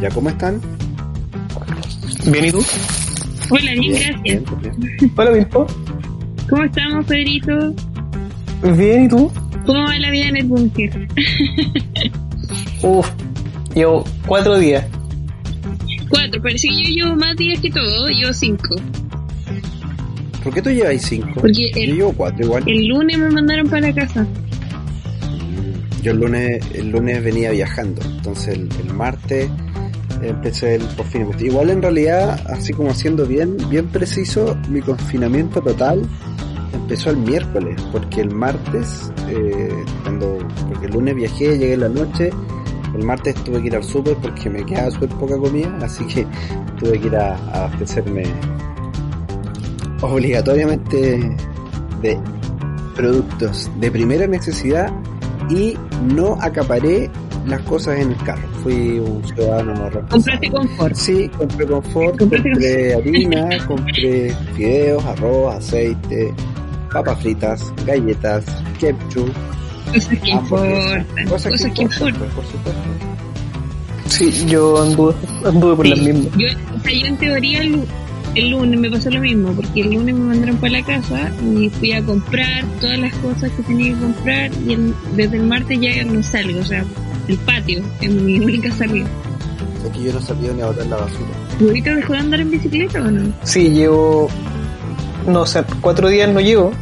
¿Ya cómo están? Bien, ¿y tú? Hola, bien, gracias. Bien, bien. Hola, Milpo. ¿Cómo estamos, Pedrito? Bien, ¿y tú? ¿Cómo va la vida en el búnker? Uf, llevo cuatro días. Cuatro, parece que yo llevo más días que todo, llevo cinco. ¿Por qué tú lleváis cinco? Porque Yo el, llevo cuatro igual. el lunes me mandaron para la casa. Yo el lunes, el lunes venía viajando, entonces el, el martes empecé el confinamiento. Igual en realidad, así como haciendo bien, bien preciso, mi confinamiento total empezó el miércoles, porque el martes, eh, cuando, porque el lunes viajé, llegué en la noche, el martes tuve que ir al súper porque me quedaba súper poca comida, así que tuve que ir a, a abastecerme obligatoriamente de productos de primera necesidad y no acaparé las cosas en el carro. Fui un ciudadano responsable. Compraste confort. Sí, compré confort, Compraste compré harina, compré fideos, arroz, aceite, papas fritas, galletas, ketchup, Cosas que importan. Cosas, que importan. pues, por supuesto. Sí, yo anduve, anduve por las mismas. Yo, o sea, yo en teoría el lunes me pasó lo mismo, porque el lunes me mandaron para la casa y fui a comprar todas las cosas que tenía que comprar y el- desde el martes ya no salgo, o sea, el patio es mi única salida. Aquí yo no sabía ni a botar la basura. ¿Tú ahorita dejó de andar en bicicleta o no? Sí, llevo. No sé, cuatro días no llevo.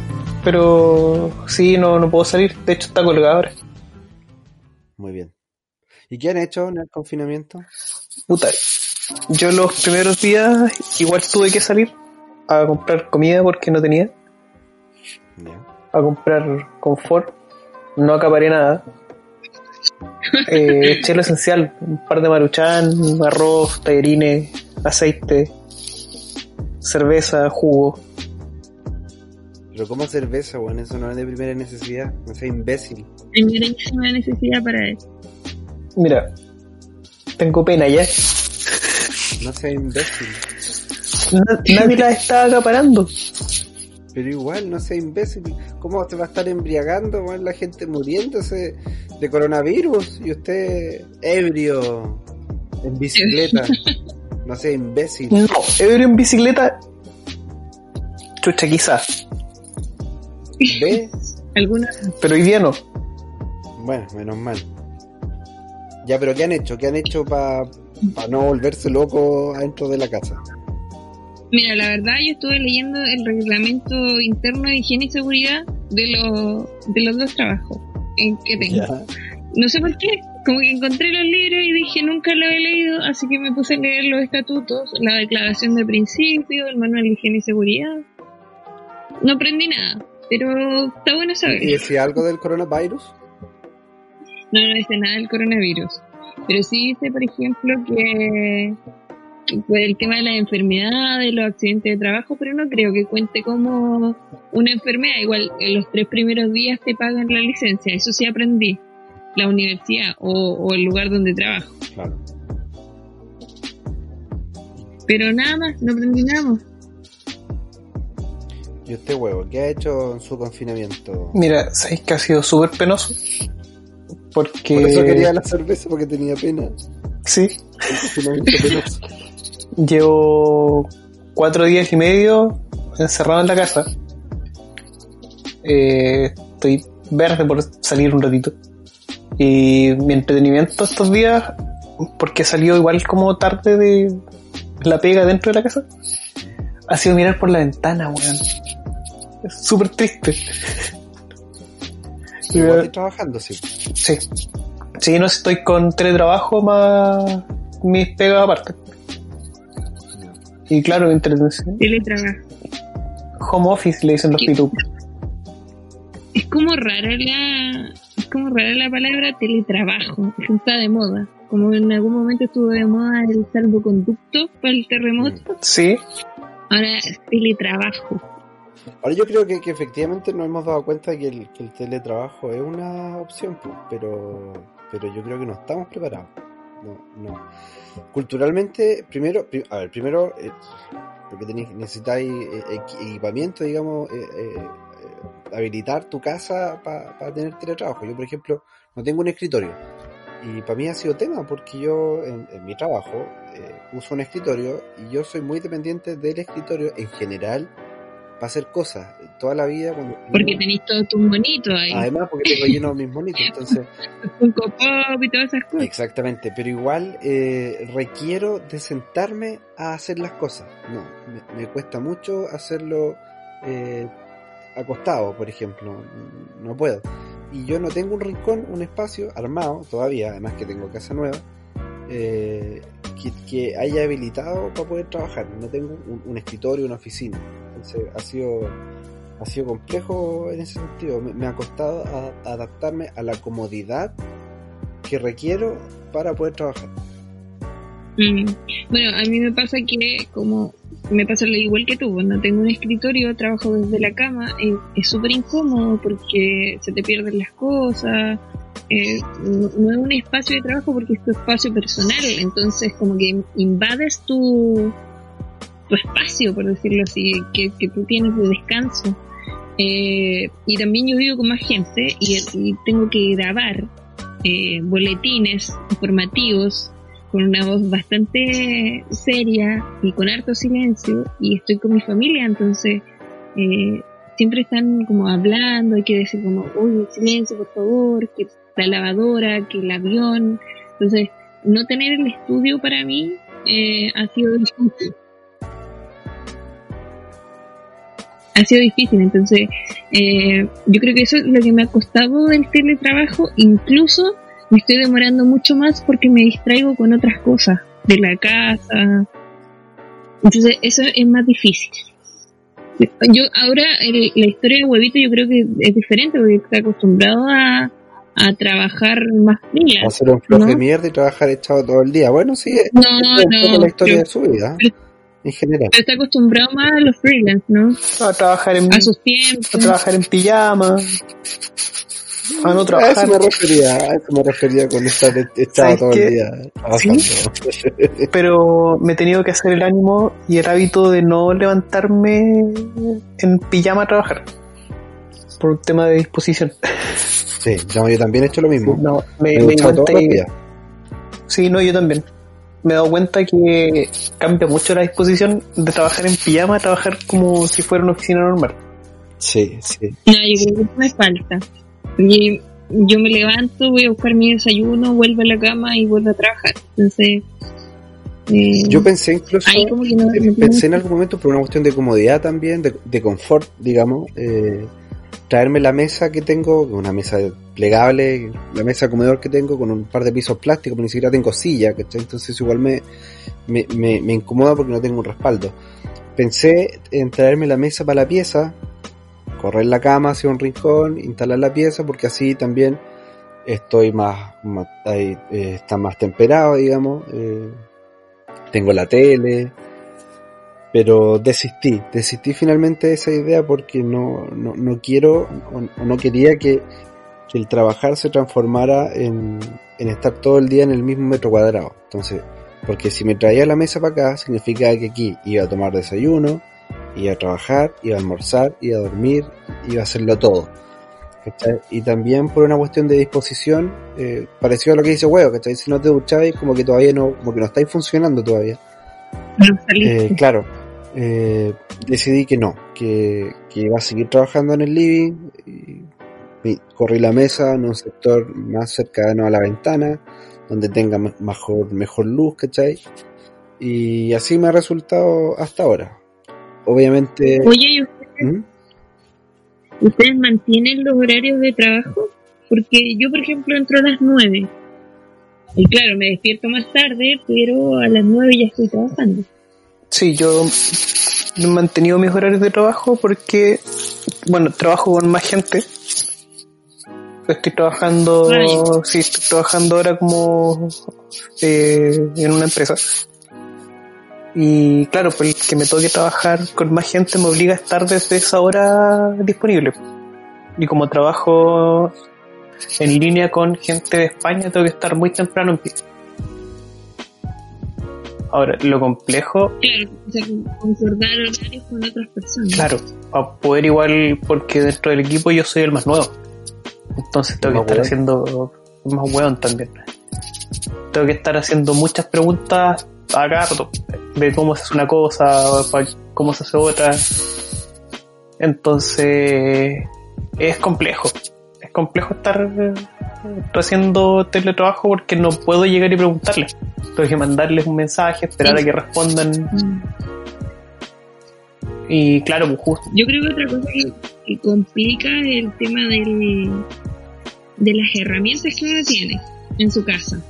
Pero sí, no, no puedo salir. De hecho, está colgado ahora. Muy bien. ¿Y qué han hecho en el confinamiento? Puta. Yo los primeros días igual tuve que salir a comprar comida porque no tenía. Ya. A comprar confort. No acaparé nada. Eh, eché lo esencial. Un par de maruchan, arroz, tallarines, aceite, cerveza, jugo. Pero ¿cómo cerveza, weón? Eso no es de primera necesidad. No sea imbécil. Primerísima necesidad para él. Mira, tengo pena ya. No sea imbécil. Na- nadie la está acaparando. Pero igual, no sea imbécil. ¿Cómo se va a estar embriagando, weón? La gente muriéndose de coronavirus y usted ebrio en bicicleta. No sea imbécil. No, ebrio en bicicleta. Chucha, quizás. ¿Ve? ¿Alguna? Pero hoy día no. Bueno, menos mal. Ya, pero ¿qué han hecho? ¿Qué han hecho para no volverse loco adentro de la casa? Mira, la verdad yo estuve leyendo el reglamento interno de higiene y seguridad de, los de los dos trabajos en que tengo. No sé por qué, como que encontré los libros y dije nunca lo he leído, así que me puse a leer los estatutos, la declaración de principio, el manual de higiene y seguridad. No aprendí nada, pero está bueno saber. ¿Y decía algo del coronavirus? No, no dice nada del coronavirus. Pero sí dice, por ejemplo, que por el tema de las enfermedades, los accidentes de trabajo, pero no creo que cuente como una enfermedad. Igual en los tres primeros días te pagan la licencia, eso sí aprendí. La universidad o, o el lugar donde trabajo. Claro. Pero nada más, no aprendí nada más. ¿Y usted, huevo? ¿Qué ha hecho en su confinamiento? Mira, sabéis que ha sido súper penoso. Porque. Por eso quería la cerveza, porque tenía pena. Sí. El confinamiento penoso. Llevo cuatro días y medio encerrado en la casa. Eh, estoy verde por salir un ratito. Y mi entretenimiento estos días, porque salió igual como tarde de la pega dentro de la casa, ha sido mirar por la ventana, weón. Es súper triste. Y estoy trabajando, sí. Sí. Sí, no estoy con teletrabajo más mis pegas aparte. Y claro, entretención. Teletrabajo. Home office le dicen los Sí. pitu. Es como rara la, es como rara la palabra teletrabajo, está de moda. Como en algún momento estuvo de moda el salvoconducto para el terremoto, Sí, ahora es teletrabajo. Ahora yo creo que, que efectivamente nos hemos dado cuenta que el, que el teletrabajo es una opción, pues, pero, pero yo creo que no estamos preparados. No, no. Culturalmente, primero, pri- a ver, primero, eh, porque tenéis, necesitáis eh, equi- equipamiento, digamos, eh, eh, habilitar tu casa para tener teletrabajo. Yo, por ejemplo, no tengo un escritorio y para mí ha sido tema porque yo en, mi trabajo uso un escritorio y yo soy muy dependiente del escritorio en general para hacer cosas toda la vida. Cuando, Porque tenéis todos tus monitos ahí. Además, porque tengo lleno mis monitos, entonces. Un copop y todas esas cosas. Exactamente, pero igual eh, requiero de sentarme a hacer las cosas. No, me, me cuesta mucho hacerlo eh, acostado, por ejemplo. No puedo. Y yo no tengo un rincón, un espacio armado todavía, además que tengo casa nueva. Eh, que, que, haya habilitado para poder trabajar. No tengo un, un escritorio, una oficina. Entonces ha sido, ha sido complejo en ese sentido. Me, ha costado adaptarme a la comodidad que requiero para poder trabajar. Mm. Bueno, a mí me pasa que como me pasa lo igual que tú, cuando tengo un escritorio, trabajo desde la cama, es súper incómodo porque se te pierden las cosas, eh, no es un espacio de trabajo porque es tu espacio personal, entonces como que invades tu, tu espacio, por decirlo así, que, que tú tienes de descanso. Eh, y también yo vivo con más gente y, tengo que grabar eh, boletines informativos con una voz bastante seria y con harto silencio y estoy con mi familia, entonces eh, siempre están como hablando, hay que decir como, uy, silencio por favor, que la lavadora, que el avión, entonces no tener el estudio para mí eh, ha sido. Ha sido difícil, entonces eh, yo creo que eso es lo que me ha costado del teletrabajo, incluso me estoy demorando mucho más porque me distraigo con otras cosas de la casa. Entonces eso es más difícil. Yo ahora el, la historia de Huevito yo creo que es diferente porque está acostumbrado a, a trabajar más. A hacer un floje ¿no? mierda y trabajar echado todo el día. Bueno, sí, no, es poco la historia pero, de su vida. Pero, en general. Pero está acostumbrado más a los freelance, ¿no? A trabajar en, a sus tiempos. A trabajar en pijama. A no trabajar. A eso me refería, a eso me refería con estar echado todo el día trabajando. ¿Sí? Pero me he tenido que hacer el ánimo y el hábito de no levantarme en pijama a trabajar. Por un tema de disposición. Sí, no, yo también he hecho lo mismo. No, me, me, me. Sí, no, yo también. Me he dado cuenta que cambia mucho la disposición de trabajar en pijama a trabajar como si fuera una oficina normal. Sí, sí. No, yo creo que eso me falta. Y yo me levanto, voy a buscar mi desayuno, vuelvo a la cama y vuelvo a trabajar. Entonces. Eh, yo pensé incluso. Como que no, no pensé en algún momento por una cuestión de comodidad también, de, de confort, digamos. Eh, traerme la mesa que tengo, una mesa plegable, la mesa comedor que tengo con un par de pisos plásticos, pero ni siquiera tengo silla. Entonces igual me, me, me, incomoda porque no tengo un respaldo. Pensé en traerme la mesa para la pieza, correr la cama hacia un rincón, instalar la pieza, porque así también estoy más, más ahí, eh, está más temperado, digamos, eh, tengo la tele, pero desistí, desistí finalmente de esa idea porque no, no, no quiero o no quería que, que, el trabajar se transformara en, en estar todo el día en el mismo metro cuadrado. Entonces, porque si me traía la mesa para acá, significa que aquí iba a tomar desayuno, iba a trabajar, iba a almorzar, iba a dormir, iba a hacerlo todo. ¿cachai? Y también por una cuestión de disposición, eh, parecido a lo que dice Huevo, ¿cachai? Si no te ducháis, como que todavía no, como que no estáis funcionando todavía. No, eh, claro, eh, decidí que no, que, que, iba a seguir trabajando en el living, y, corrí la mesa en un sector más cercano a la ventana, donde tenga mejor, mejor luz, ¿cachai? Y así me ha resultado hasta ahora. Obviamente... Oye, ¿y ustedes, ¿Mm? ¿ustedes mantienen los horarios de trabajo? Porque yo, por ejemplo, entro a las 9. Y claro, me despierto más tarde, pero a las 9 ya estoy trabajando. Sí, yo he mantenido mis horarios de trabajo porque, bueno, trabajo con más gente. Estoy trabajando, Ay. sí, estoy trabajando ahora como eh, en una empresa. Y claro, pues que me toque trabajar con más gente me obliga a estar desde esa hora disponible. Y como trabajo en línea con gente de España, tengo que estar muy temprano en pie. Ahora, lo complejo. Claro, o sea, concordar horarios con otras personas. Claro, a poder igual, porque dentro del equipo yo soy el más nuevo. Entonces tengo que estar haciendo más hueón también. tengo que estar haciendo muchas preguntas a cada rato de cómo se hace una cosa, cómo se hace otra. Entonces, es complejo. Es complejo estar eh, haciendo teletrabajo porque no puedo llegar y preguntarles. Tengo que mandarles un mensaje, esperar a que respondan. Y claro, pues justo. Yo creo que otra cosa que, que complica el tema del, de las herramientas que uno tiene en su casa.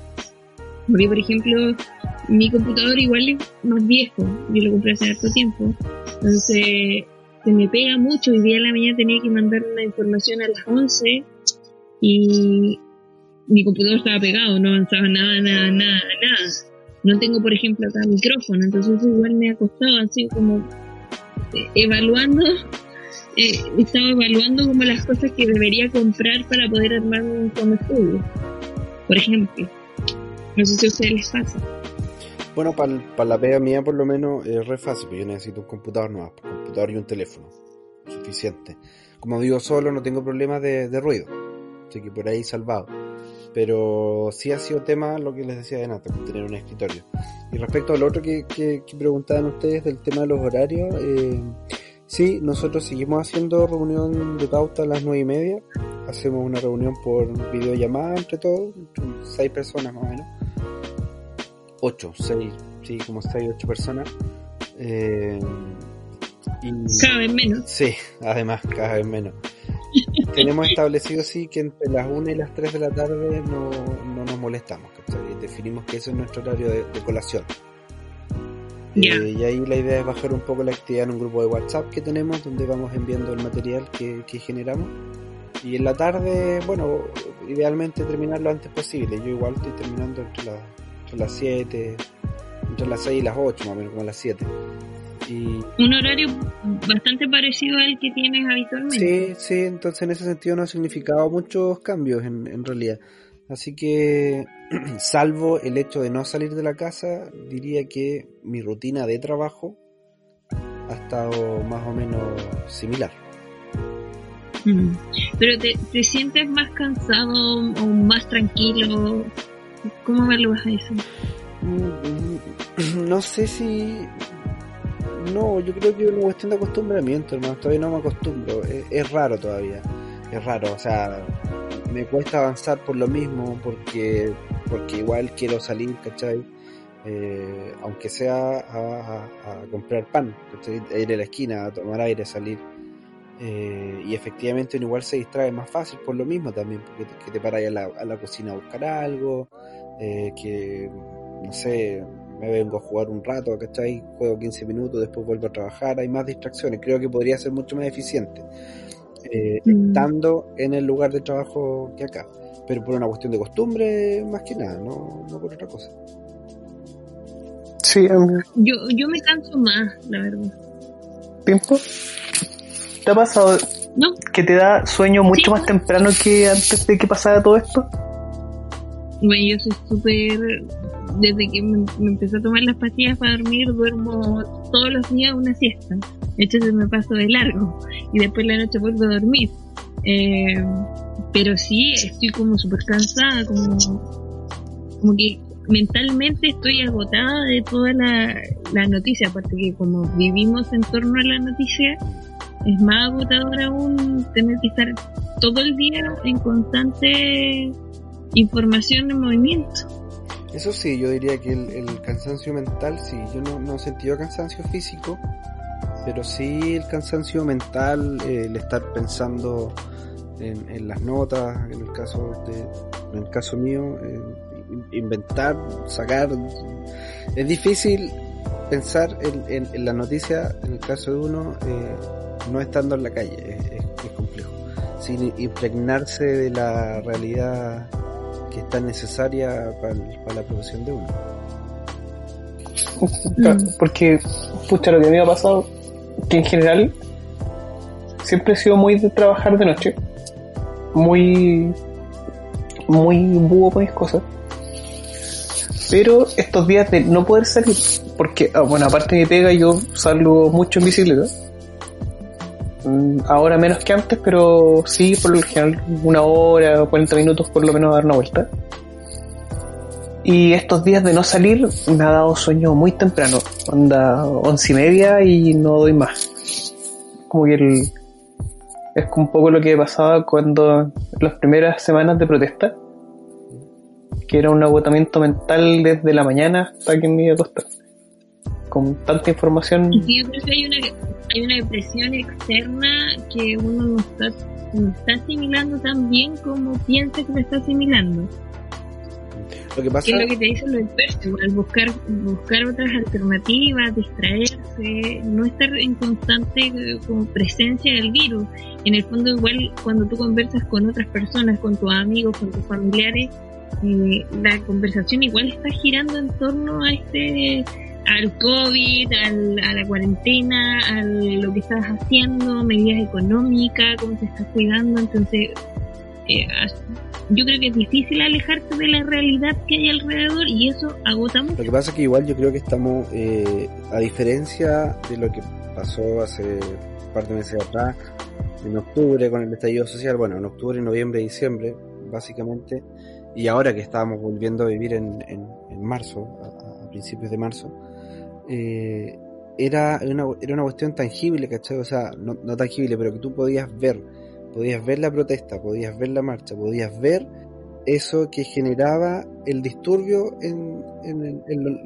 Porque, por ejemplo, mi computador igual es más viejo, yo lo compré hace harto tiempo, entonces se me pega mucho. Hoy día en la mañana tenía que mandar una información a las 11 y mi computador estaba pegado, no avanzaba nada, nada, nada, nada. No tengo, por ejemplo, acá micrófono, entonces igual me ha costado así como eh, evaluando, eh, estaba evaluando como las cosas que debería comprar para poder armar un home studio. Por ejemplo, no sé si a ustedes les pasa. Bueno, para la pega mía por lo menos es re fácil, yo necesito un computador nuevo, un computador y un teléfono. Suficiente. Como vivo solo, no tengo problemas de ruido. Así que por ahí salvado. Pero sí ha sido tema lo que les decía de Nata, tener un escritorio. Y respecto al otro que, que, que preguntaban ustedes del tema de los horarios, eh, sí, nosotros seguimos haciendo reunión de pauta a las nueve y media. Hacemos una reunión por videollamada entre todos, entre seis personas más o menos. Ocho, seis, sí, como seis, ocho personas. Eh, y, Cada vez menos. Sí, además, cada vez menos. Tenemos establecido sí que entre las 1 y las 3 de la tarde no, no nos molestamos, ¿cachai? Definimos que ese es nuestro horario de, de colación. Eh, y ahí la idea es bajar un poco la actividad en un grupo de WhatsApp que tenemos donde vamos enviando el material que, que generamos. Y en la tarde, bueno, idealmente terminar lo antes posible. Yo igual estoy terminando entre, la- entre las 7, entre las 6 y las 8, más o menos como las 7. Y, Un horario bastante parecido al que tienes habitualmente. Sí, sí, entonces en ese sentido no ha significado muchos cambios en, en realidad. Así que, salvo el hecho de no salir de la casa, diría que mi rutina de trabajo ha estado más o menos similar. Mm. Pero te, te sientes más cansado o más tranquilo. ¿Cómo evalúas eso? Mm, No sé si... No, yo creo que es una cuestión de acostumbramiento, hermano. Todavía no me acostumbro. Es, raro todavía. Es raro, o sea, me cuesta avanzar por lo mismo, porque, porque igual quiero salir, ¿cachai? Eh, aunque sea a, a- a comprar pan, ¿cachai? A ir a la esquina, a tomar aire, salir. Eh, y efectivamente uno igual se distrae más fácil por lo mismo también, porque te, que te paras a la, a la cocina a buscar algo, eh, que no sé, me vengo a jugar un rato, ¿cachai? Juego 15 minutos, después vuelvo a trabajar, hay más distracciones, creo que podría ser mucho más eficiente eh, Mm. estando en el lugar de trabajo que acá, pero por una cuestión de costumbre más que nada, no, no por otra cosa. Sí, em, Yo, yo me canso más, la verdad. tiempo. ¿Te ha pasado ¿No? que te da sueño mucho Sí. más temprano que antes de que pasara todo esto? Bueno, yo soy súper. Desde que me, me empecé a tomar las pastillas para dormir, duermo todos los días una siesta. De hecho, se me paso de largo. Y después la noche vuelvo a dormir. Eh, pero sí, estoy como súper cansada, como, como que mentalmente estoy agotada de toda la, la noticia. Aparte que como vivimos en torno a la noticia, es más agotador aún tener que estar todo el día en constante información en movimiento. Eso sí, yo diría que el, cansancio mental, sí, yo no, no he sentido cansancio físico, pero sí el cansancio mental, el estar pensando en, las notas, en el caso de, en el caso mío, eh, in- inventar, sacar, es difícil pensar en, en, en la noticia, en el caso de uno, eh, no estando en la calle, es- es complejo, sin impregnarse de la realidad que es tan necesaria para, el- para la profesión de uno. Mm. Porque, pucha, lo que a mí me ha pasado, que en general siempre he sido muy de trabajar de noche, muy, muy búho con mis cosas. Pero estos días de no poder salir, porque, ah, bueno, aparte de mi pega, yo salgo mucho en bicicleta. Mm, Ahora menos que antes, pero sí, por lo general, una hora o 40 minutos por lo menos a dar una vuelta. Y estos días de no salir me ha dado sueño muy temprano, onda once y media y no doy más. Como que el, es un poco lo que pasaba cuando las primeras semanas de protesta, que era un agotamiento mental desde la mañana hasta que me iba a acostar. Con tanta información. Sí, yo creo que hay una, hay una depresión externa que uno no está, no está asimilando tan bien como piensa que lo está asimilando. Lo que pasa Que es lo que te dicen los expertos, igual, buscar, buscar otras alternativas, distraerse, no estar en constante eh, como presencia del virus. En el fondo igual cuando tú conversas con otras personas, con tus amigos, con tus familiares, eh, la conversación igual está girando en torno a este al COVID, al- a la cuarentena, a lo que estás haciendo, medidas económicas, cómo te estás cuidando, entonces eh, yo creo que es difícil alejarte de la realidad que hay alrededor y eso agota mucho. Lo que pasa es que igual yo creo que estamos, eh, a diferencia de lo que pasó hace un par de meses atrás, en octubre con el estallido social, bueno, en octubre, noviembre, diciembre, básicamente, y ahora que estábamos volviendo a vivir en, en, marzo, a principios de marzo, eh, era, una, era una cuestión tangible, ¿cachai? O sea, no, tangible, pero que tú podías ver, podías ver la protesta, podías ver la marcha, podías ver eso que generaba el disturbio en, en-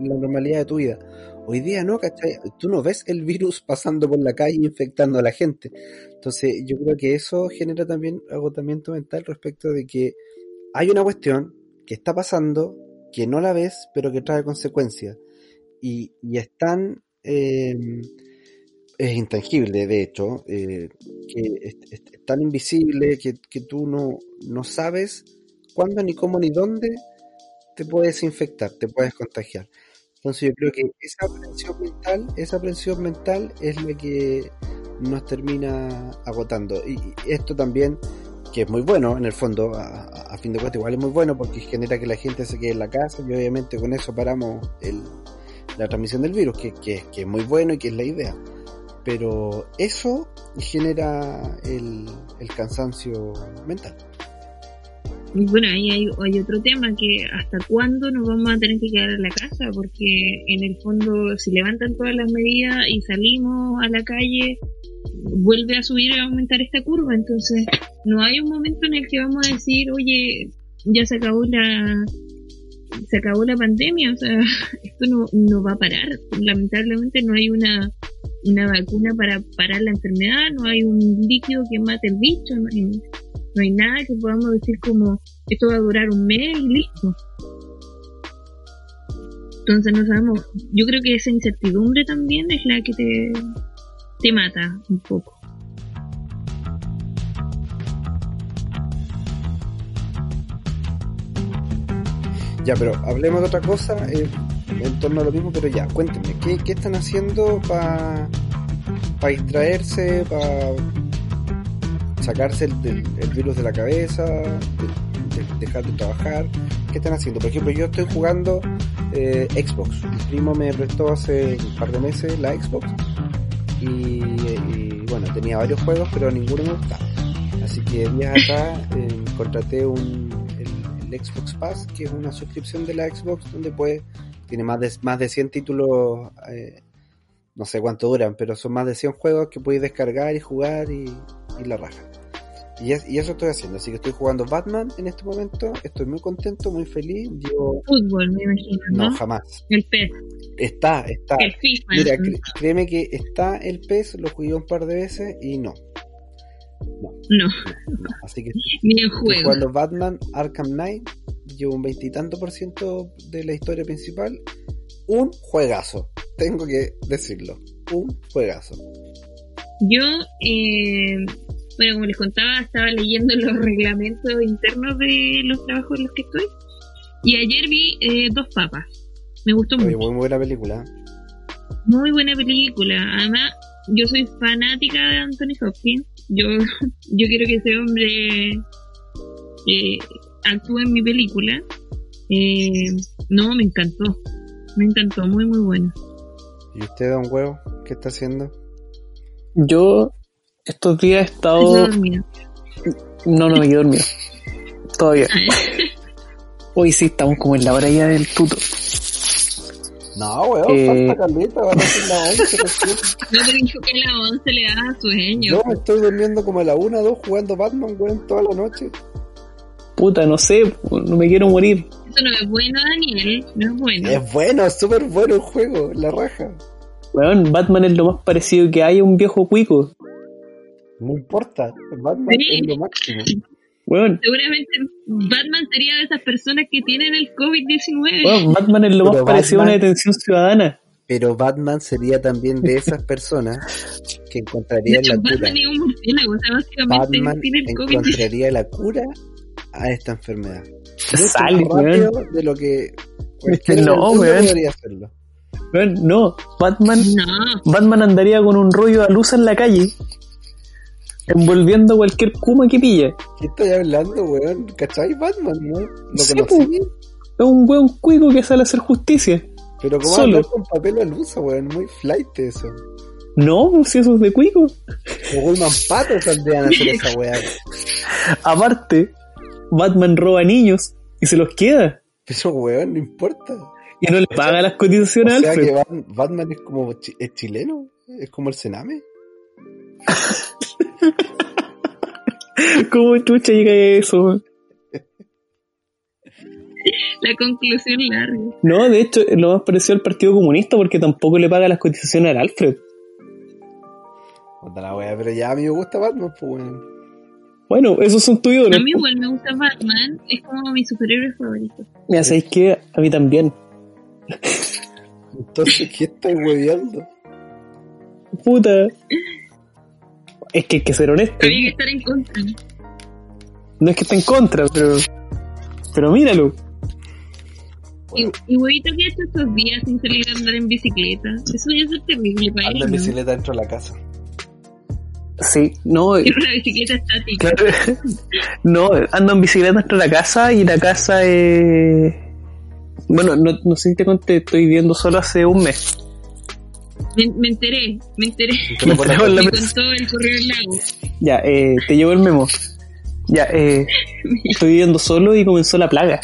la normalidad de tu vida. Hoy día no, ¿cachai? Tú no ves el virus pasando por la calle infectando a la gente. Entonces yo creo que eso genera también agotamiento mental respecto de que hay una cuestión que está pasando, que no la ves, pero que trae consecuencias. Y, y es tan... eh, es intangible, de hecho, eh, que es, es- tan invisible que, que tú no, no sabes cuándo, ni cómo, ni dónde te puedes infectar, te puedes contagiar. Entonces yo creo que esa aprensión mental, esa aprensión mental es la que nos termina agotando. Y, esto también, que es muy bueno en el fondo, a- a fin de cuentas igual es muy bueno porque genera que la gente se quede en la casa y obviamente con eso paramos el, la transmisión del virus, que, que, que es muy bueno y que es la idea. Pero eso genera el, el cansancio mental. Bueno, ahí hay, hay otro tema que hasta cuándo nos vamos a tener que quedar en la casa, porque en el fondo si levantan todas las medidas y salimos a la calle, vuelve a subir y a aumentar esta curva, entonces no hay un momento en el que vamos a decir, oye, ya se acabó la se acabó la pandemia, o sea, esto no, no va a parar, lamentablemente no hay una una vacuna para parar la enfermedad, no hay un líquido que mate el bicho, no hay, no hay nada que podamos decir como esto va a durar un mes y listo. Entonces no sabemos, yo creo que esa incertidumbre también es la que te, te mata un poco. Ya, pero hablemos de otra cosa eh, en torno a lo mismo, pero ya, cuéntenme, ¿qué, qué están haciendo para distraerse, para sacarse el, el virus de la cabeza, de- de- dejar de trabajar? ¿Qué están haciendo? Por ejemplo, yo estoy jugando eh, Xbox. Mi primo me prestó hace un par de meses la Xbox y, y, bueno, tenía varios juegos, pero ninguno me gustaba. Así que días atrás eh, contraté un, el, Xbox Pass, que es una suscripción de la Xbox donde puede, tiene más de, más de 100 títulos, eh, no sé cuánto duran, pero son más de 100 juegos que puedes descargar y jugar y, y la raja. Y, es- y eso estoy haciendo, así que estoy jugando Batman en este momento, estoy muy contento, muy feliz, yo Fútbol, me imagino, ¿no? no jamás. El PES, Está, está. el FIFA. Mira, créeme que está el PES, lo jugué un par de veces y no. No, no. Así que ni juego. jugando Batman Arkham Knight, llevo un veintitanto por ciento de la historia principal. Un juegazo, tengo que decirlo. Un juegazo. Yo, eh, bueno, como les contaba, estaba leyendo los reglamentos internos de los trabajos en los que estoy. Y ayer vi eh, Dos Papas. Me gustó Oye, mucho. muy buena película. Muy buena película. Además, yo soy fanática de Anthony Hopkins. Yo, yo quiero que ese hombre eh, actúe en mi película. Eh, no, me encantó. Me encantó, muy, muy buena. ¿Y usted, don Huevo, qué está haciendo? Yo estos días he Estoy estado... No, no me quedé dormido. Todavía. Hoy sí estamos como en la hora ya del tuto. No, weón, Eh. falta caleta, van a ser las 11 recién. No te dijo que a las 11 le da sueño. Yo me estoy durmiendo como a la 1 2 jugando Batman, weón, toda la noche. Puta, no sé, no me quiero morir. Eso no es bueno, Daniel. No es bueno. Es bueno, es súper bueno el juego, la raja. Weón, Batman es lo más parecido que hay a un viejo cuico. No importa, Batman Sí. es lo máximo. Weón, Seguramente Batman sería de esas personas que tienen el COVID-19. weón, Batman es lo Pero más parecido a una detención ciudadana. Pero Batman sería también de esas personas que de encontrarían hecho, la cura. Batman es un murciélago. O sea, básicamente Batman tiene el COVID-19. encontraría la cura a esta enfermedad. Sale, de lo que No, weón. hacerlo. Weón, no, Batman, No, Batman andaría con un rollo de luz en la calle, envolviendo cualquier kuma que pilla. ¿Qué estoy hablando, weón? ¿Cachai? Batman, ¿no? Lo Sí, conocí, Es un weón cuico que sale a hacer justicia. pero como solo. con papel al uso, weón, muy flight eso. No, si eso es de cuico. O Goldman Pato saldrían a hacer esa weá. Aparte, Batman roba niños y se los queda. Pero weón, no importa. Y no le paga las O cotizaciones a sea que Batman es como es chileno, es como el Sename. ¿Cómo chucha llega a eso? la conclusión larga. No, de hecho, lo más parecido al Partido Comunista porque tampoco le paga las cotizaciones al Alfred. Puta la weá, pero ya a mí me gusta Batman, pues weón. Bueno, esos son tus A mí igual me gusta Batman. Es como mi superhéroe favorito. Mira, ¿sabéis qué? A mí también. Entonces, ¿qué estoy hueveando? Puta. Es que hay que ser honesto. Había que estar en contra. No es que esté en contra, pero. Pero míralo. Y, y huevito, ¿qué ha hecho estos días sin salir a andar en bicicleta? Eso ya es terrible para él. Anda en ¿no? bicicleta dentro de la casa. Sí, no. Tiene una bicicleta estática. Claro. No, ando en bicicleta dentro de la casa y la casa es. Bueno, no, no sé si te conté, estoy viviendo solo hace un mes. Me, me enteré, me enteré. Me contó el correo del lago. Ya, eh, te llevo el memo. Ya, eh, estoy viviendo solo y comenzó la plaga.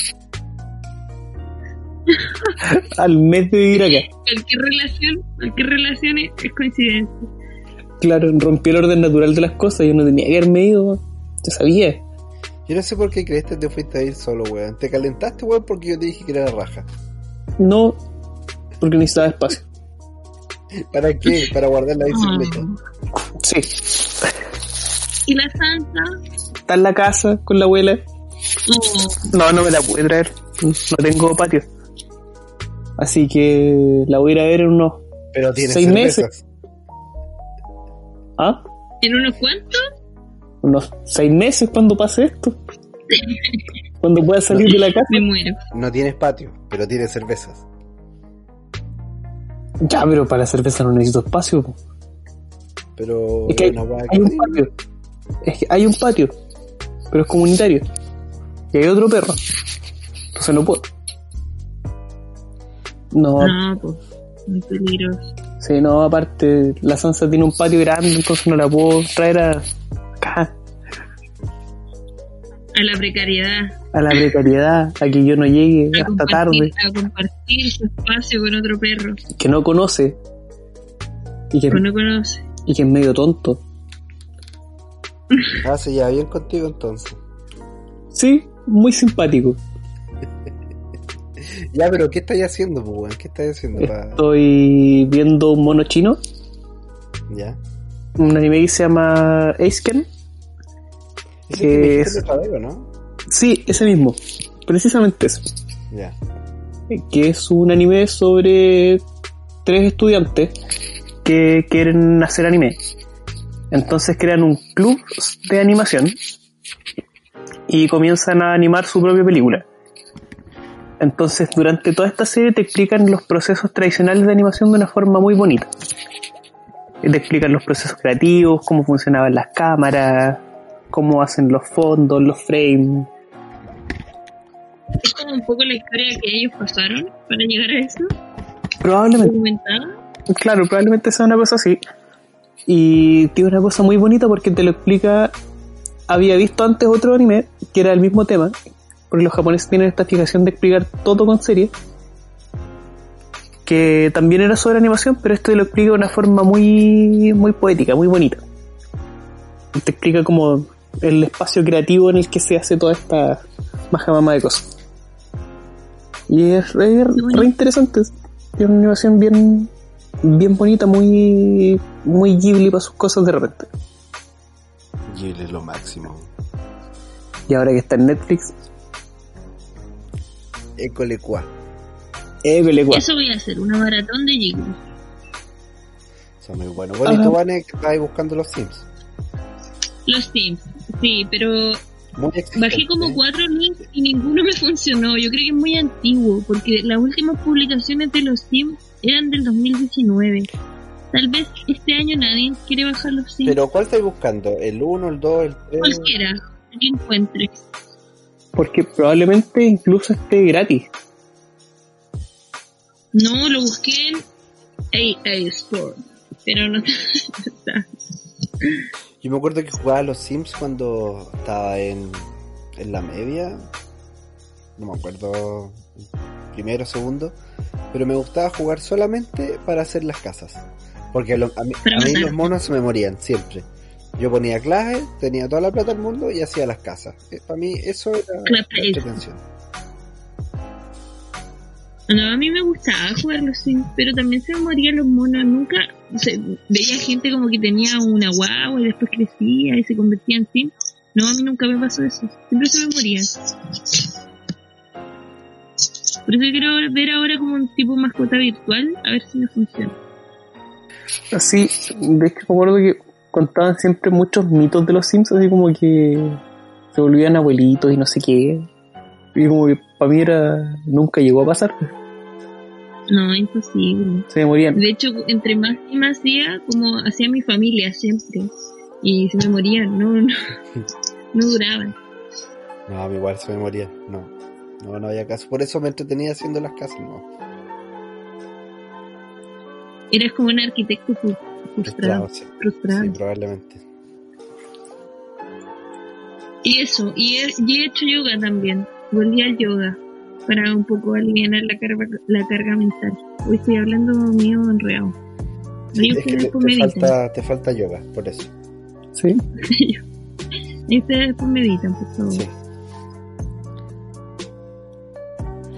Al mes de vivir acá. Cualquier relación, cualquier relación es, es coincidencia. Claro, rompí el orden natural de las cosas. Yo no tenía que haberme ido. Yo sabía. Yo no sé por qué creíste que te fuiste a ir solo, weón. Te calentaste, weón, porque yo te dije que era la raja. No, porque necesitaba espacio. ¿Para qué? Para guardar la bicicleta. Ah. Sí. ¿Y la santa? Está en la casa con la abuela. Oh, No, no me la pude traer. No tengo patio. Así que la voy a ir a ver en unos. Pero tienes Seis cervezas. ¿Ah? ¿En unos cuantos? Unos seis meses cuando pase esto. Cuando pueda salir de la casa. Me muero. No tienes patio, pero tienes cervezas. Ya, pero para la cerveza no necesito espacio. po. Pero Es que hay, hay un patio. Es que hay un patio, pero es comunitario. Y hay otro perro. Entonces no puedo. No, No, pues. Muy peligroso. sí, no, aparte, la Sansa tiene un patio grande, entonces no la puedo traer a, acá, A la precariedad. A la precariedad, a que yo no llegue A hasta tarde, a compartir su espacio con otro perro que no conoce y que, que no conoce. y que es medio tonto. Ah, se lleva bien contigo entonces. Sí, muy simpático. Ya, pero ¿qué estáis haciendo, pues, weón? ¿Qué estáis haciendo? Estoy viendo un mono chino, Ya. un anime que se llama Aisken. Que Es- ¿no? Sí, ese mismo, precisamente ese. Ya. que es un anime sobre tres estudiantes que quieren hacer anime. Entonces crean un club de animación y comienzan a animar su propia película. Entonces durante toda esta serie te explican los procesos tradicionales de animación de una forma muy bonita. Te explican los procesos creativos, cómo funcionaban las cámaras, cómo hacen los fondos, los frames. Es como un poco la historia que ellos pasaron para llegar a eso. Probablemente. Claro, probablemente sea una cosa así. Y tiene una cosa muy bonita porque te lo explica. Había visto antes otro anime que era el mismo tema, porque los japoneses tienen esta fijación de explicar todo con serie, que también era sobre animación, pero esto lo explica de una forma muy, muy poética, muy bonita. Te explica como el espacio creativo en el que se hace toda esta majamama de cosas. Y es re, re interesante, tiene una animación bien, bien bonita, muy, muy Ghibli para sus cosas de repente. Ghibli es lo máximo. Y ahora que está en Netflix, École cuá. école, guau. Eso voy a hacer, una maratón de Ghibli. Son muy buenos. Bueno, y tú, Vane, que estás ahí buscando los Sims. Los Sims, sí, pero Muy bajé como ¿eh? cuatro links y ninguno me funcionó. Yo creo que es muy antiguo, porque las últimas publicaciones de los Sims eran del 2019. Tal vez este año nadie quiere bajar los Sims. Pero ¿cuál estáis buscando? ¿El 1, el 2, el 3? Cualquiera que encuentre. Porque probablemente incluso esté gratis. No, lo busqué en AA Store, pero no está. Yo me acuerdo que jugaba a los Sims cuando estaba en, en la media. No me acuerdo primero segundo. Pero me gustaba jugar solamente para hacer las casas. Porque lo- a, mí, a los monos se me morían siempre. Yo ponía claves, tenía toda la plata del mundo y hacía las casas. Eh, Para mí eso era la entretención. No, a mí me gustaba jugar los Sims, pero también se me morían los monos. Nunca veía gente como que tenía una guagua y después crecía y se convertía en Sim. No, a mí nunca me pasó eso. Siempre se me morían. Por eso quiero ver ahora como un tipo mascota virtual, a ver si me funciona. Así, de hecho me acuerdo que contaban siempre muchos mitos de los Sims, así como que se volvían abuelitos y no sé qué. Y como que para mí era, nunca llegó a pasar. No, imposible. Se me morían. De hecho, entre más y más hacía, como hacía mi familia siempre. Y se me morían, no, no, no duraban. No, a mí igual se me moría. No, no, no había caso. Por eso me entretenía haciendo las casas. No, Eras como un arquitecto fru- frustrado. frustrado, sí. frustrado. Sí, probablemente. Y eso, y he, y he hecho yoga también. Volví al yoga para un poco aliviar la carga, la carga mental. Hoy estoy hablando mío enredado. Ahí Es que te, meditan. falta, te falta yoga, por eso. Sí. Ahí ustedes después meditan, por favor.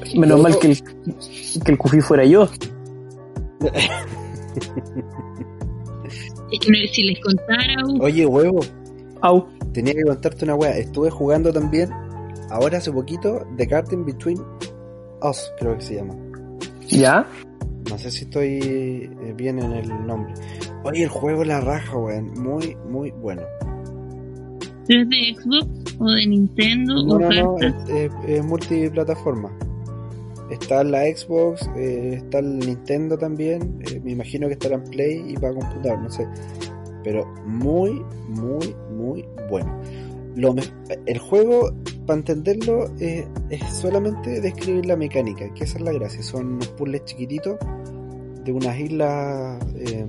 Sí. Menos mal que el, que el Kufi fuera yo. Es que no- si les contara, uh, Oye, huevo, Au. tenía que contarte una wea. Estuve jugando también, ahora hace poquito, The Garden Between Us, creo que se llama. ¿Ya? No sé si estoy eh, bien en el nombre. Oye, el juego la raja, weón. Muy, muy bueno. ¿pero es de Xbox o de Nintendo No, o no, no, es, es- es multiplataforma. Está en la Xbox, eh, está el Nintendo también. eh, me imagino que estará en Play y para computador, no sé. Pero muy, muy, muy bueno. Lo me- el juego, para entenderlo, eh, es solamente describir la mecánica, que esa es la gracia. Son unos puzzles chiquititos de unas islas. eh,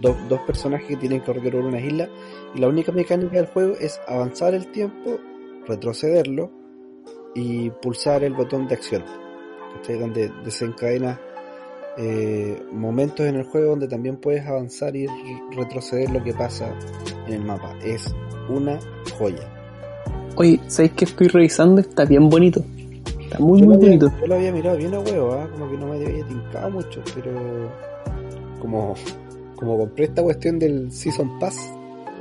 dos, dos personajes que tienen que recorrer unas islas. Y la única mecánica del juego es avanzar el tiempo, retrocederlo y pulsar el botón de acción. ¿cachai? Donde desencadena eh, momentos en el juego donde también puedes avanzar y re- retroceder lo que pasa en el mapa. Es una joya. Oye, ¿sabéis que estoy revisando? Está bien bonito. Está muy, Yo muy había, bonito. yo lo había mirado bien a huevo, ¿ah? como que no me había tincado mucho, pero como, como compré esta cuestión del Season Pass,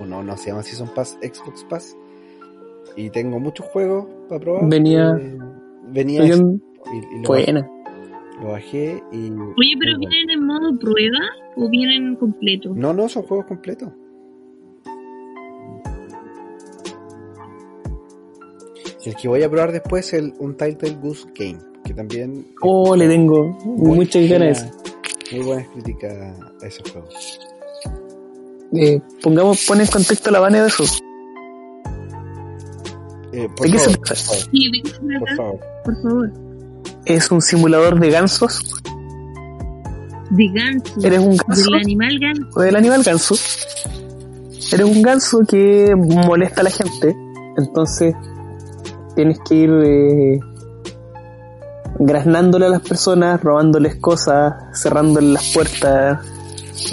o no, no se llama Season Pass, Xbox Pass, y tengo muchos juegos para probar. Venía- eh, venía y, y lo, buena. lo bajé y... Oye, pero. ¿vienen en modo prueba o vienen completos? No, no, son juegos completos. El que voy a probar después es el Untitled Goose Game, que también... Oh, le tengo muchas ganas. Muy buenas críticas a ese juego. Eh, pongamos, pon en contexto la Vane de eso. Eh, por, ¿De qué se favor, por favor, Sí, ¿de qué se por trata? favor. Por favor. Es un simulador de gansos. De ganso. Eres un ganso. Del animal ganso. del animal ganso. Eres un ganso que molesta a la gente. Entonces, tienes que ir eh, graznándole a las personas, robándoles cosas, cerrándoles las puertas,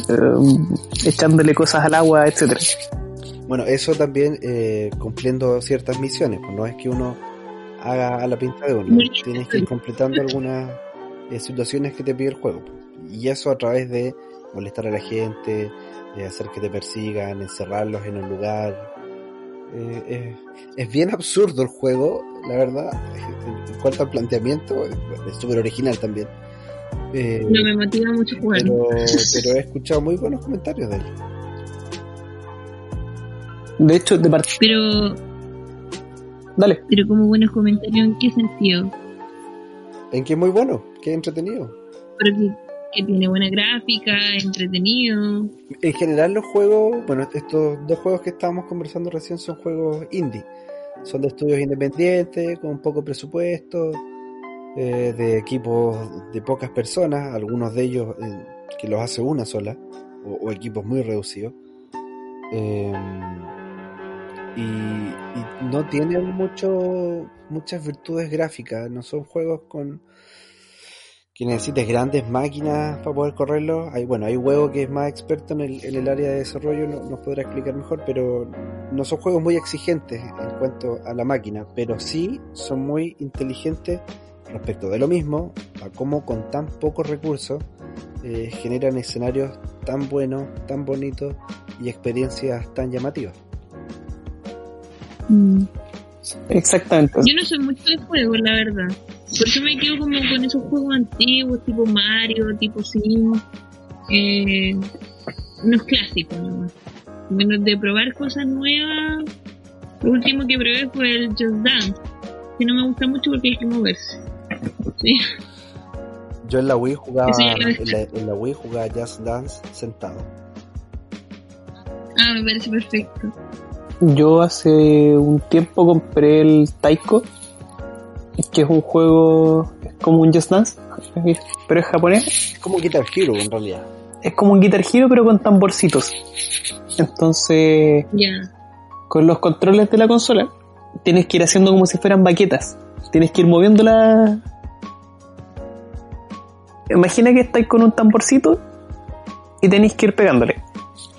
eh, echándole cosas al agua, etcétera. Bueno, eso también eh, cumpliendo ciertas misiones, pues no es que uno haga a la pinta de uno, tienes que ir completando algunas eh, situaciones que te pide el juego. pues. Y eso a través de molestar a la gente, de hacer que te persigan, encerrarlos en un lugar. Eh, eh, es bien absurdo el juego, la verdad, en cuanto al planteamiento, es súper original también. Eh, No me motiva mucho jugar. pero, pero he escuchado muy buenos comentarios de él. De hecho, de part- Pero, Dale. pero como buenos comentarios, ¿en qué sentido? En que es muy bueno, que es entretenido. Pero que, tiene buena gráfica, entretenido. En general los juegos, bueno, estos dos juegos que estábamos conversando recién son juegos indie. Son de estudios independientes, con poco presupuesto, eh, de equipos de pocas personas, algunos de ellos eh, que los hace una sola, o, o equipos muy reducidos. Eh, y, y no tienen mucho, muchas virtudes gráficas, no son juegos con que necesites grandes máquinas para poder correrlo. Hay, bueno, hay huevo que es más experto en el, en el área de desarrollo, no- nos podrá explicar mejor, pero no son juegos muy exigentes en cuanto a la máquina, pero sí son muy inteligentes respecto de lo mismo, a cómo con tan pocos recursos eh, generan escenarios tan buenos, tan bonitos y experiencias tan llamativas. Mm. Exactamente. Yo no soy mucho de juegos, la verdad. Por eso me quedo como con esos juegos antiguos, tipo Mario, tipo Sim. Eh, unos clásicos nomás. Menos de probar cosas nuevas. Lo último que probé fue el Just Dance. Que no me gusta mucho porque hay que moverse. Sí. Yo en la Wii jugaba, la, en la Wii jugaba Just Dance sentado. Ah, me parece perfecto. Yo hace un tiempo compré el Taiko, que es un juego, es como un Just Dance, pero es japonés. Es como Guitar Hero en realidad. Es como un Guitar Hero, pero con tamborcitos. Entonces, Ya. con los controles de la consola, tienes que ir haciendo como si fueran baquetas. Tienes que ir moviéndola. Imagina que estáis con un tamborcito y tenéis que ir pegándole.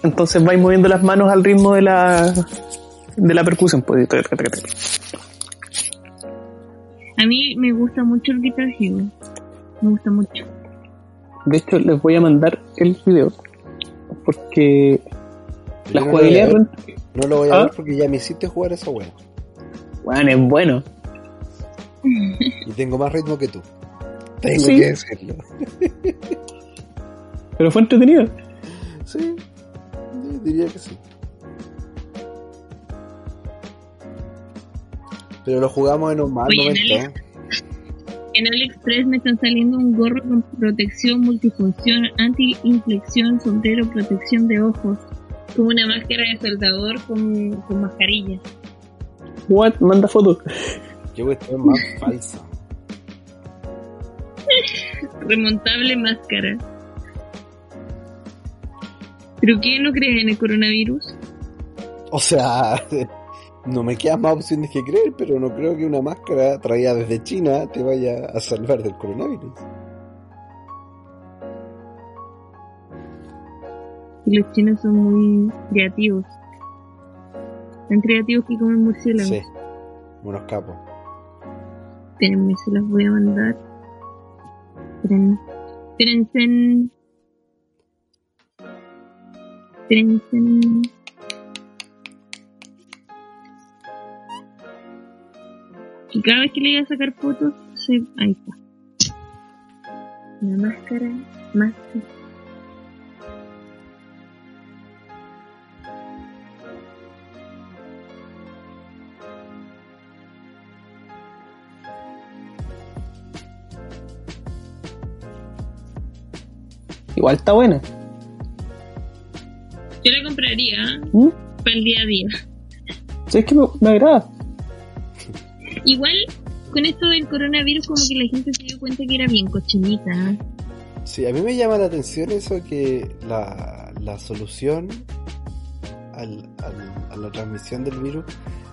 Entonces vais moviendo las manos al ritmo de la de la percusión. Pues. A mí me gusta mucho el Guitar Hero. Me gusta mucho. De hecho, les voy a mandar el video porque la no lo voy a jugabilidad ver, no lo voy a ¿Ah? ver porque ya me hiciste jugar esa wea. bueno, es bueno. Y tengo más ritmo que tú. Tengo Sí. que decirlo. Pero fue entretenido. Sí, diría que sí. Pero lo jugamos en un mal Oye, momento. Nelly. ¿eh? En AliExpress me están saliendo un gorro con protección multifunción, anti-inflexión, sombrero, protección de ojos, como una máscara de soldador con, con mascarilla. What? Manda fotos. Qué cuestión más falsa. Remontable máscara. ¿Pero qué no crees en el coronavirus? O sea, no me quedan más opciones que creer, pero no creo que una máscara traída desde China te vaya a salvar del coronavirus. Y los chinos son muy creativos. Tan creativos que comen murciélagos. Sí, unos capos. Espérenme, se los voy a mandar. Esperen. Espérense. Y cada vez que le iba a sacar fotos, se... ahí está. La máscara, máscara. Igual está buena. Yo la compraría ¿Mm? para el día a día. ¿Sabes que me, me agrada? Igual, con esto del coronavirus, como que la gente se dio cuenta que era bien cochinita. Sí, a mí me llama la atención eso que la, la solución al, al- a la transmisión del virus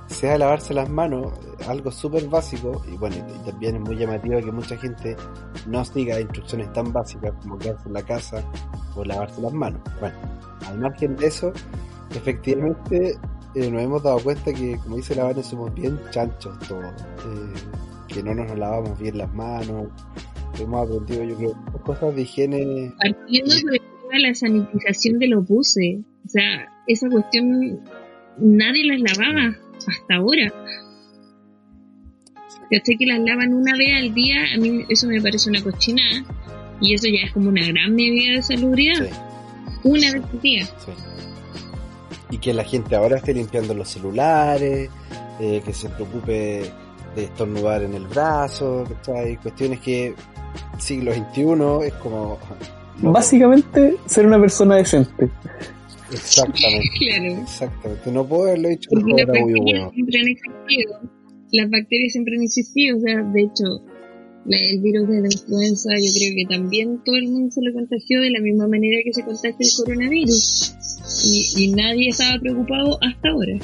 sea lavarse las manos, algo súper básico, y bueno, y también es muy llamativo que mucha gente no siga instrucciones tan básicas como quedarse en la casa o lavarse las manos. Bueno, al margen de eso, efectivamente eh, nos hemos dado cuenta que, como dice la Vane, somos bien chanchos todos, eh, que no nos lavamos bien las manos, hemos aprendido, yo creo, cosas de higiene. Partiendo tema de la sanitización de los buses, o sea, esa cuestión nadie las lavaba hasta ahora. ¿Cachai? Que las lavan una vez al día, a mí eso me parece una cochinada. Y eso ya es como una gran medida de salubridad. Sí, Una vez al día. sí. Y que la gente ahora esté limpiando los celulares, eh, que se preocupe de estornudar en el brazo, ¿cachai? Cuestiones que siglo XXI es como... no, Básicamente, ser una persona decente. Exactamente, Claro. exactamente. No puedo haberlo dicho Porque las mejor, muy bacterias Las bacterias siempre han existido. O sea, de hecho, la- el virus de la influenza, yo creo que también todo el mundo se lo contagió de la misma manera que se contagia el coronavirus. Y, y nadie estaba preocupado hasta ahora.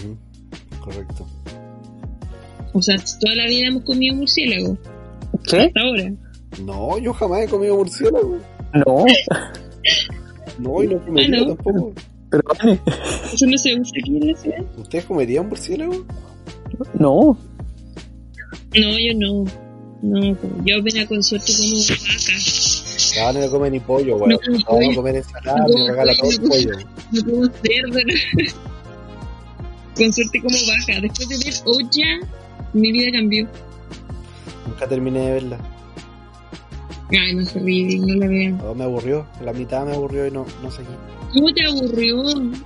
Correcto. O sea, toda la vida hemos comido murciélago. ¿Qué? Hasta ahora. No, yo jamás he comido murciélago. No, No, y no comería Ah, no. tampoco. pero Eso no se usa aquí en la ciudad. ¿Ustedes comerían murciélago? no. No, yo no. No, yo apenas con suerte como vaca. No, no come ni pollo, weón. No No, pollo. no comer ensalada, No me regala todo el pollo. No como cerdo. ¿no? con suerte como vaca. Después de ver Oya, mi vida cambió. Nunca terminé de verla. Ay, no se ríe, no la vean. No, me aburrió. La mitad me aburrió y no, no seguí. ¿Cómo te aburrió?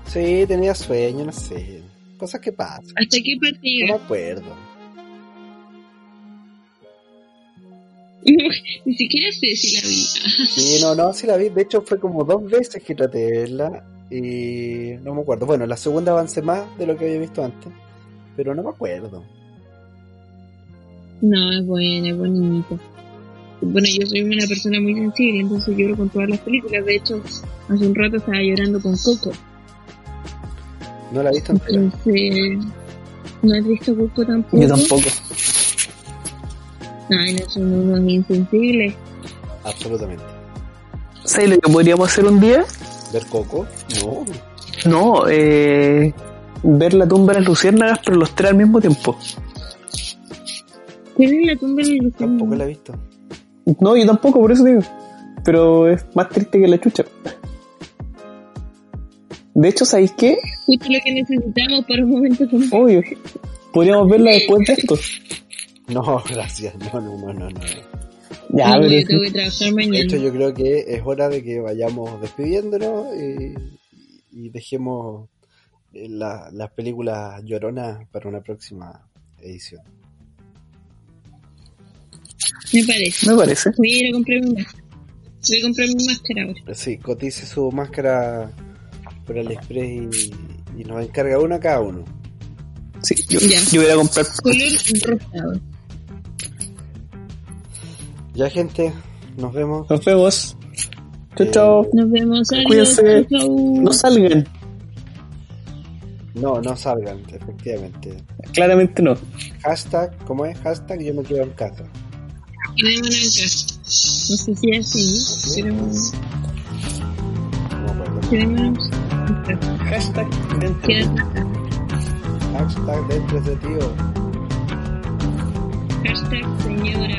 Sí, tenía sueño, no sé. Cosas que pasan. ¿Hasta qué No me partida? acuerdo. Ni siquiera sé si la vi. Sí, no, no, sí la vi. De hecho, fue como dos veces que traté de verla. Y no me acuerdo. Bueno, la segunda avancé más de lo que había visto antes. Pero no me acuerdo. No, es buena, es bonita. Bueno, yo soy una persona muy sensible, entonces lloro con todas las películas. De hecho, hace un rato estaba llorando con Coco. No la he visto entera. Entonces, ¿no has visto Coco tampoco? Yo tampoco. Ay, no son unos insensibles. Absolutamente. ¿Sabes lo que podríamos hacer un día? ¿Ver Coco? No. No, eh, ver la tumba de las luciérnagas, pero los tres al mismo tiempo. ¿Cuál es la tumba de los Tampoco la he visto. No, yo tampoco, por eso digo. Pero es más triste que la chucha. De hecho, ¿sabéis qué? Justo lo que necesitamos para un momento. Obvio. Podríamos verla después de esto. No, gracias. No, no, no, no. no. Ya, No, pero yo tengo que trabajar De mañana. hecho, yo creo que es hora de que vayamos despidiéndonos y, y dejemos eh, la- las películas lloronas para una próxima edición. Me parece. me parece. Voy a ir a comprar mi máscara. Voy a comprar mi máscara ahora. Sí, cotice su máscara por AliExpress y, y nos encarga una cada uno. Sí, yo, Ya. yo voy a comprar. Color rosado. Ya, gente, nos vemos. Nos vemos. Chao, Eh, chao. Nos vemos. Adiós. Cuídense. Chau, chau. No salgan. No, no salgan, efectivamente. Claramente no. Hashtag, ¿cómo es? Hashtag yo me quedo en casa. En casa. No sé si es así, pero No me acuerdo. quedémonos en casa. Hashtag dentro. Hashtag dentro de tío. Hashtag señora